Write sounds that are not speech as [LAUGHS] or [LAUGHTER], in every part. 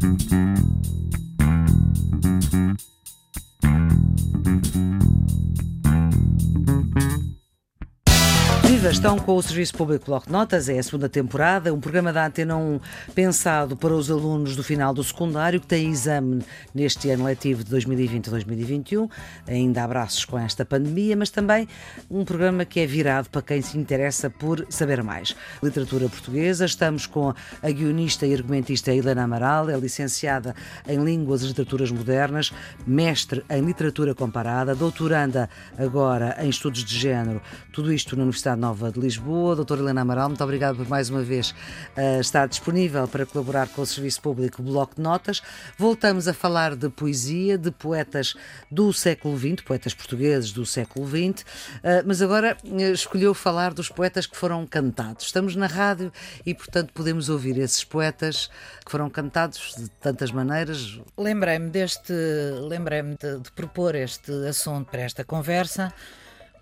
Mm-hmm. Estão com o Serviço Público Bloco de Notas, é a segunda temporada, um programa da Antena 1 pensado para os alunos do final do secundário que têm exame neste ano letivo de 2020-2021. Ainda abraços com esta pandemia, mas também um programa que é virado para quem se interessa por saber mais. Literatura portuguesa, estamos com a guionista e argumentista Helena Amaral, é licenciada em Línguas e Literaturas Modernas, mestre em Literatura Comparada, doutoranda agora em Estudos de Género, tudo isto na Universidade Nova de Lisboa. Doutora Helena Amaral, muito obrigada por mais uma vez uh, estar disponível para colaborar com o Serviço Público Bloco de Notas. Voltamos a falar de poesia, de poetas do século XX, poetas portugueses do século XX, uh, mas agora uh, escolheu falar dos poetas que foram cantados. Estamos na rádio e, portanto, podemos ouvir esses poetas que foram cantados de tantas maneiras. Lembrei-me deste, lembrei-me de, de propor este assunto para esta conversa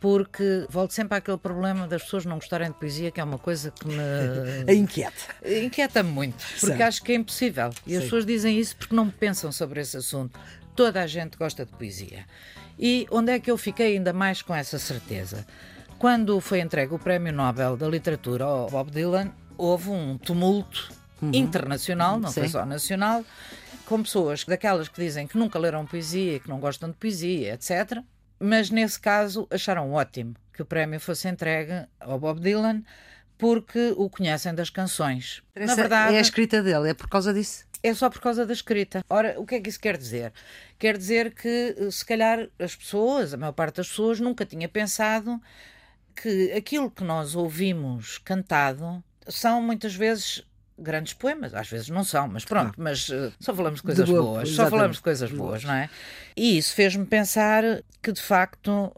porque volto sempre àquele problema das pessoas não gostarem de poesia, que é uma coisa que me. [LAUGHS] inquieta. Inquieta-me muito, porque acho que é impossível. E Sim. as pessoas dizem isso porque não pensam sobre esse assunto. Toda a gente gosta de poesia. E onde é que eu fiquei ainda mais com essa certeza? Quando foi entregue o Prémio Nobel da Literatura ao Bob Dylan, houve um tumulto uhum. internacional, não Sim. foi só nacional, com pessoas daquelas que dizem que nunca leram poesia, que não gostam de poesia, etc mas nesse caso acharam ótimo que o prémio fosse entregue ao Bob Dylan porque o conhecem das canções. Na verdade, é a escrita dele, é por causa disso? É só por causa da escrita. Ora, o que é que isso quer dizer? Quer dizer que, se calhar, as pessoas, a maior parte das pessoas, nunca tinha pensado que aquilo que nós ouvimos cantado são muitas vezes grandes poemas, às vezes não são, mas pronto, ah. mas uh, só falamos de coisas de boa, boas, exatamente. só falamos de coisas boas, não é? E isso fez-me pensar que de facto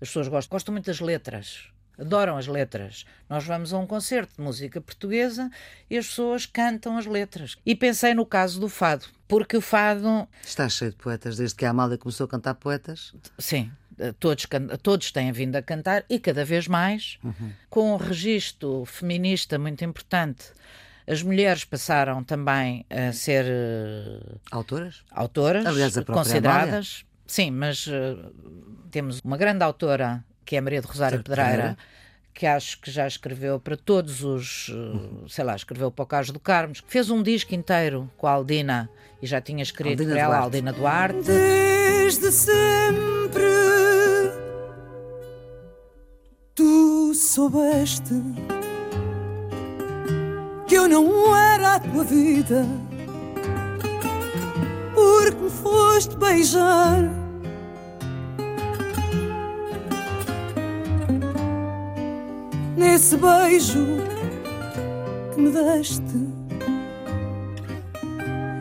as pessoas gostam, gostam muito das letras, adoram as letras. Nós vamos a um concerto de música portuguesa e as pessoas cantam as letras. E pensei no caso do fado, porque o fado. Está cheio de poetas, desde que a Amália começou a cantar poetas? Sim, todos, todos têm vindo a cantar e cada vez mais, uhum. com um registro feminista muito importante as mulheres passaram também a ser uh, autoras, autoras Aliás, a consideradas. Amália. Sim, mas uh, temos uma grande autora que é Maria de Rosário Pedreira, que acho que já escreveu para todos os, uh, sei lá, escreveu para o Caso do Carmos, fez um disco inteiro com a Aldina e já tinha escrito Aldina para ela, Duarte. Aldina Duarte. Desde sempre tu soubeste que não era a tua vida, porque me foste beijar. Nesse beijo que me deste,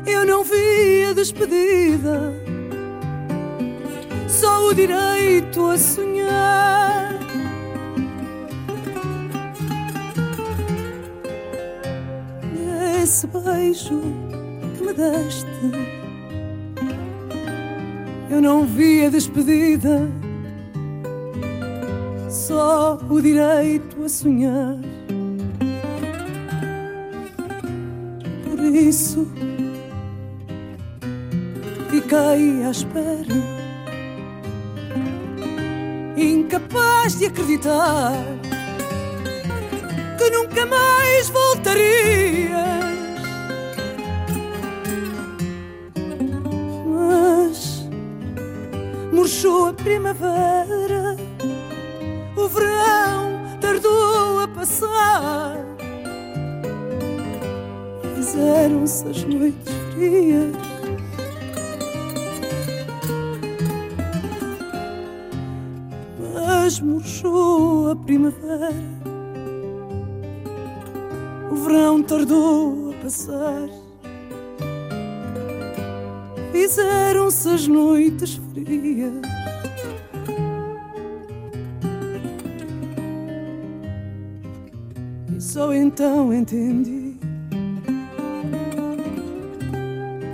eu não vi a despedida, só o direito a sonhar. Esse beijo que me deste. Eu não vi a despedida, só o direito a sonhar. Por isso fiquei à espera, incapaz de acreditar que nunca mais voltaria murchou a primavera, o verão tardou a passar. Fizeram-se as noites frias. Mas murchou a primavera, o verão tardou a passar fizeram-se as noites frias. E só então entendi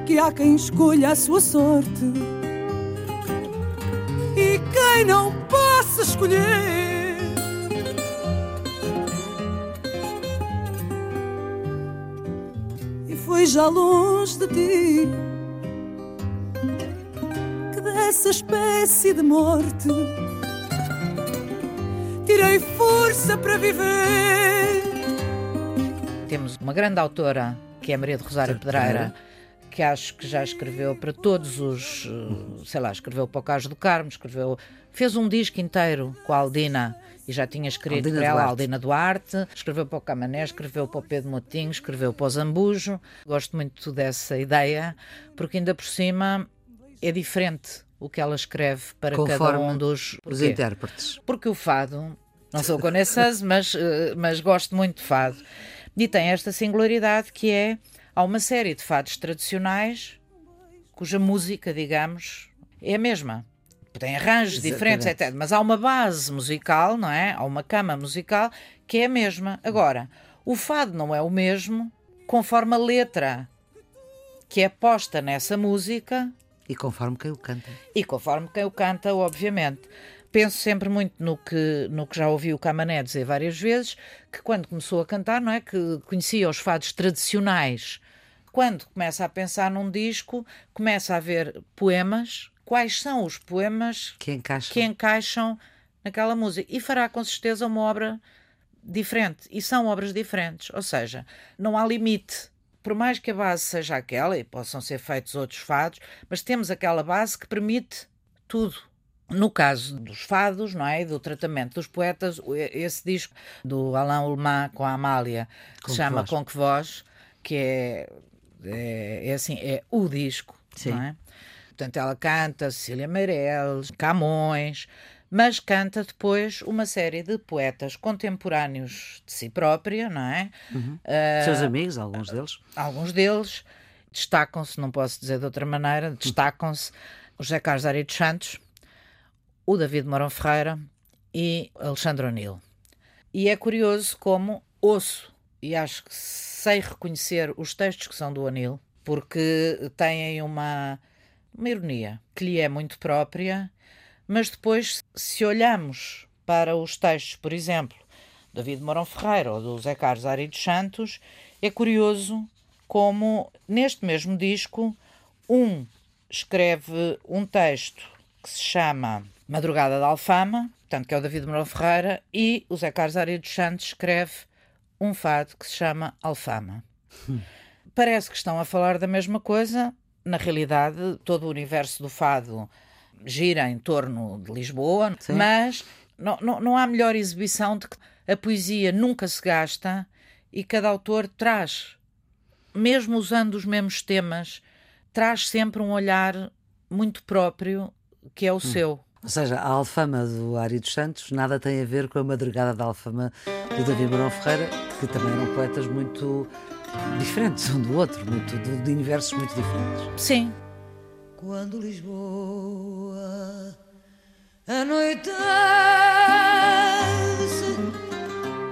que há quem escolha a sua sorte e quem não possa escolher. E já longe de ti. Que dessa espécie de morte tirei força para viver. Temos uma grande autora, que é Maria de Rosário Pedreira, que acho que já escreveu para todos os, eh, sei lá, escreveu para o Caso do Carmo, escreveu, fez um disco inteiro com a Aldina e já tinha escrito Aldina para ela Duarte. a Aldina Duarte, escreveu para o Camané, escreveu para o Pedro Motinho, escreveu para o Zambujo. Gosto muito dessa ideia, porque ainda por cima é diferente o que ela escreve para cada Conforme um dos Os intérpretes. porque o fado, não sou connaisseuse, [LAUGHS] mas, eh, mas gosto muito de fado, e tem esta singularidade que é, há uma série de fados tradicionais cuja música, digamos, é a mesma. Tem arranjos Exatamente. diferentes, etc. Mas há uma base musical, não é? Há uma cama musical que é a mesma. Agora, o fado não é o mesmo conforme a letra que é posta nessa música E conforme quem o canta. e conforme quem o canta, obviamente. Penso sempre muito no que, no que já ouvi o Camané dizer várias vezes, que quando começou a cantar, não é? Que conhecia os fados tradicionais. Quando começa a pensar num disco, começa a ver poemas. Quais são os poemas Que encaixa. que encaixam naquela música? E fará com certeza uma obra diferente. E são obras diferentes. Ou seja, não há limite. Por mais que a base seja aquela, e possam ser feitos outros fados, mas temos aquela base que permite tudo. No caso dos fados, não é? E do tratamento dos poetas, esse disco do Alain Ullmann com a Amália, que se chama? Com Que Voz, que é, é, é assim, é o disco, Sim. não é? Portanto, ela canta Cecília Meirelles, Camões, mas canta depois uma série de poetas contemporâneos de si própria, não é? Ah, Seus amigos, alguns deles. alguns deles destacam-se, não posso dizer de outra maneira, destacam-se o José Carlos Ari dos Santos, o David Morão Ferreira e Alexandre O'Neill. E é curioso como ouço e acho que sei reconhecer os textos que são do O'Neill, porque têm uma, uma ironia que lhe é muito própria, mas depois, se olhamos para os textos, por exemplo, do David Morão Ferreira ou do Zé Carlos Ari Santos, é curioso como neste mesmo disco um escreve um texto que se chama Madrugada da Alfama, portanto que é o David Morão Ferreira, e o Zé Carlos Ari Santos escreve um fado que se chama Alfama. Parece que estão a falar da mesma coisa, na realidade todo o universo do fado gira em torno de Lisboa, Sim. mas não, não, não há melhor exibição de que a poesia nunca se gasta e cada autor traz, mesmo usando os mesmos temas, traz sempre um olhar muito próprio que é o seu. Ou seja, a alfama do Ari dos Santos nada tem a ver com a madrugada da alfama do David Mourão Ferreira, que também eram poetas muito diferentes um do outro, muito, de, de universos muito diferentes. Sim, Quando Lisboa anoitece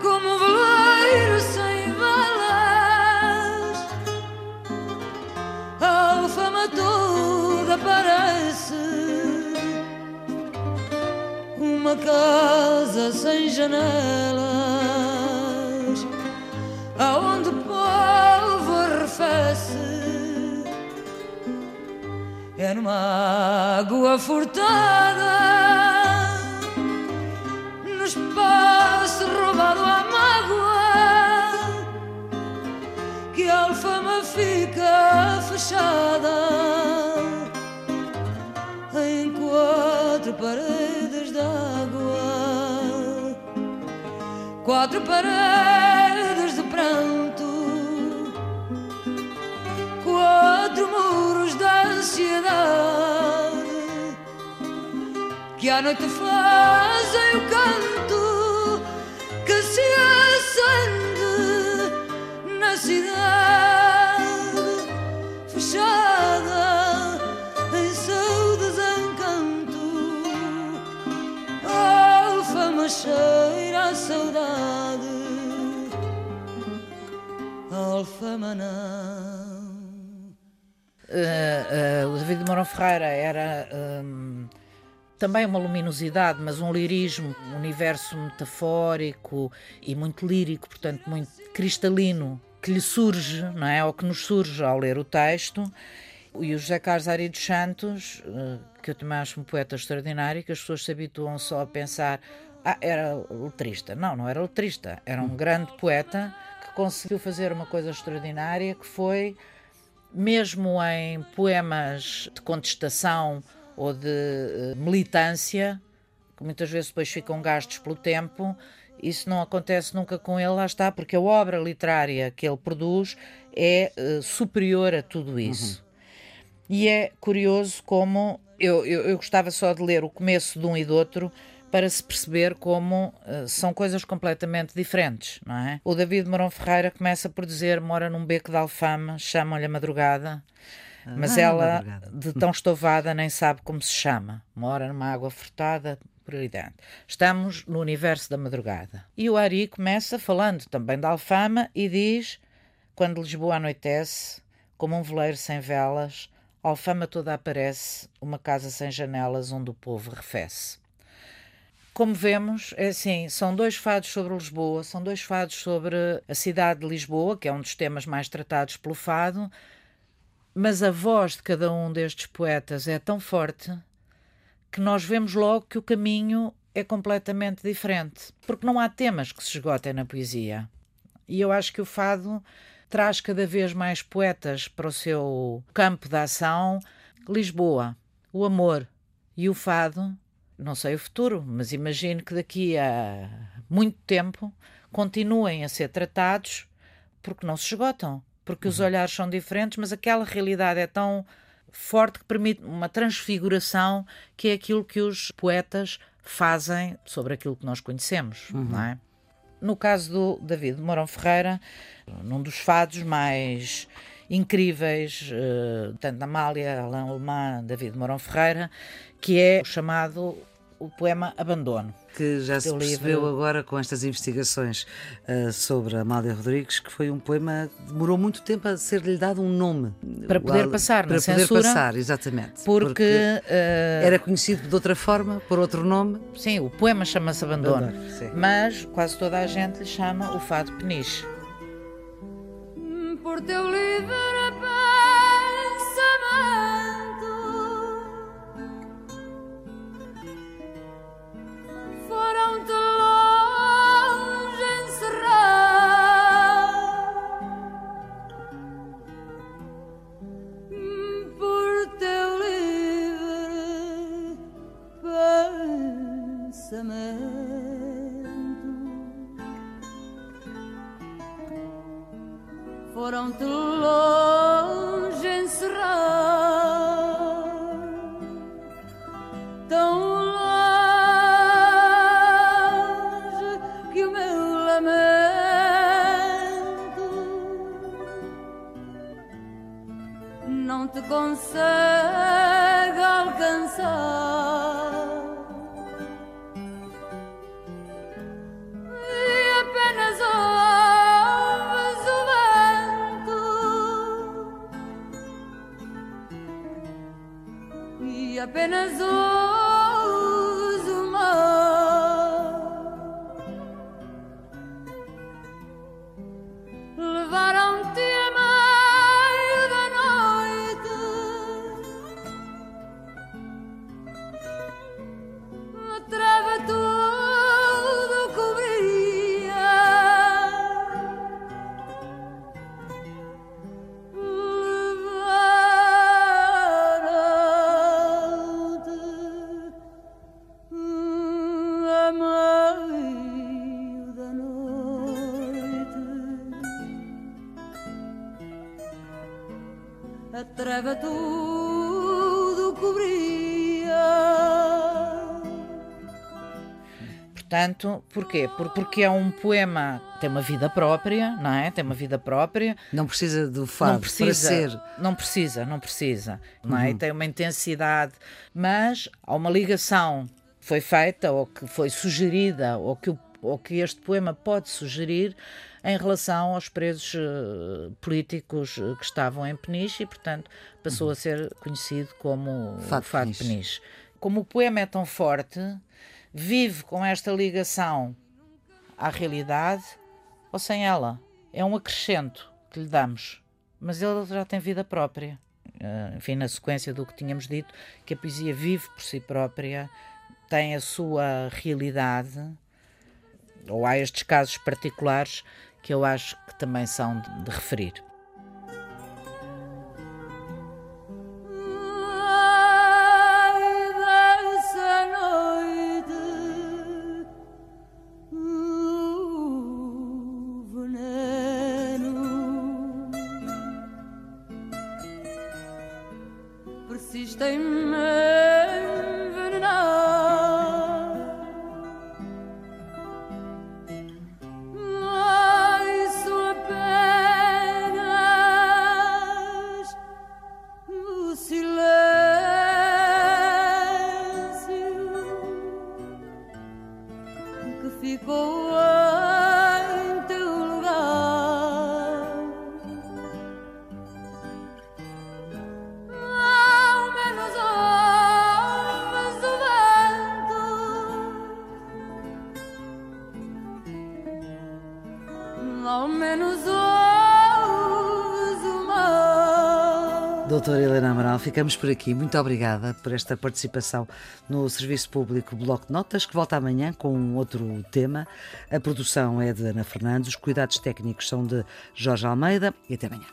como um veleiro sem velas, a alfama toda parece uma casa sem janelas, é numa água furtada, no espaço roubado à mágoa, que a alfama fica fechada em quatro paredes d'água, quatro paredes de pranto quatro muros ansiedade que à noite fazem o canto que se acende na cidade Mourão Ferreira era hum, também uma luminosidade, mas um lirismo, um universo metafórico e muito lírico, portanto, muito cristalino. que lhe surge, não é? Ou que nos surge ao ler o texto. E o José Carlos Ari dos Santos, eh, que eu também acho um poeta extraordinário, que as pessoas se habituam só a pensar, ah, era letrista. Não, não era letrista, era um grande poeta que conseguiu fazer uma coisa extraordinária, que foi, mesmo em poemas de contestação ou de uh, militância, que muitas vezes depois ficam gastos pelo tempo, isso não acontece nunca com ele, lá está, porque a obra literária que ele produz é uh, superior a tudo isso. Uhum. E é curioso como eu, eu, eu, gostava só de ler o começo de um e do outro para se perceber como uh, são coisas completamente diferentes, não é? O David Morão Ferreira começa por dizer mora num beco de alfama, chamam-lhe a madrugada, ah, mas ela, madrugada. de tão estovada, nem sabe como se chama. Mora numa água furtada, prioridade. Estamos no universo da madrugada. E o Ari começa falando também da Alfama e diz: Quando Lisboa anoitece, como um veleiro sem velas, Alfama toda aparece, uma casa sem janelas onde o povo refece. Como vemos, é assim, são dois fados sobre Lisboa, são dois fados sobre a cidade de Lisboa, que é um dos temas mais tratados pelo fado, mas a voz de cada um destes poetas é tão forte que nós vemos logo que o caminho é completamente diferente, porque não há temas que se esgotem na poesia. E eu acho que o fado traz cada vez mais poetas para o seu campo de ação. Lisboa, o amor e o fado, não sei o futuro, mas imagino que daqui a muito tempo continuem a ser tratados porque não se esgotam, porque os uhum. olhares são diferentes, mas aquela realidade é tão forte que permite uma transfiguração que é aquilo que os poetas fazem sobre aquilo que nós conhecemos, uhum. não é? No caso do David Mourão Ferreira, num dos fados mais incríveis, uh, tanto da Amália, Alain Alemã, David Mourão Ferreira, que é o chamado o poema Abandono. Que já se percebeu livro... agora com estas investigações uh, sobre Amália Rodrigues, que foi um poema que demorou muito tempo a ser-lhe dado um nome. Para poder passar para na poder censura. passar, exatamente. Porque, porque uh... era conhecido de outra forma, por outro nome. Sim, o poema chama-se Abandono, Abandono mas quase toda a gente lhe chama o fado peniche. Por teu livre não te consegue alcançar. apenas uso treva tudo cobria. Portanto, porquê? Porque é um poema tem uma vida própria, não é? Tem uma vida própria. Não precisa do fado não precisa, para ser. Não precisa, não precisa, não é? Uhum. Tem uma intensidade, mas há uma ligação que foi feita ou que foi sugerida ou que, ou que este poema pode sugerir em relação aos presos uh, políticos uh, que estavam em Peniche e, portanto, passou uhum. a ser conhecido como Fado, Fado Peniche. Peniche. Como o poema é tão forte, vive com esta ligação à realidade ou sem ela. É um acrescento. que lhe damos, mas ele já tem vida própria. Uh, enfim, na sequência do que tínhamos dito, que a poesia vive por si própria, tem a sua realidade, ou há estes casos particulares que eu acho que também são de, referir. Doutora ficamos por aqui. Muito obrigada por esta participação no Serviço Público Bloco de Notas, que volta amanhã com outro tema. A produção é de Ana Fernandes, os cuidados técnicos são de Jorge Almeida e até amanhã.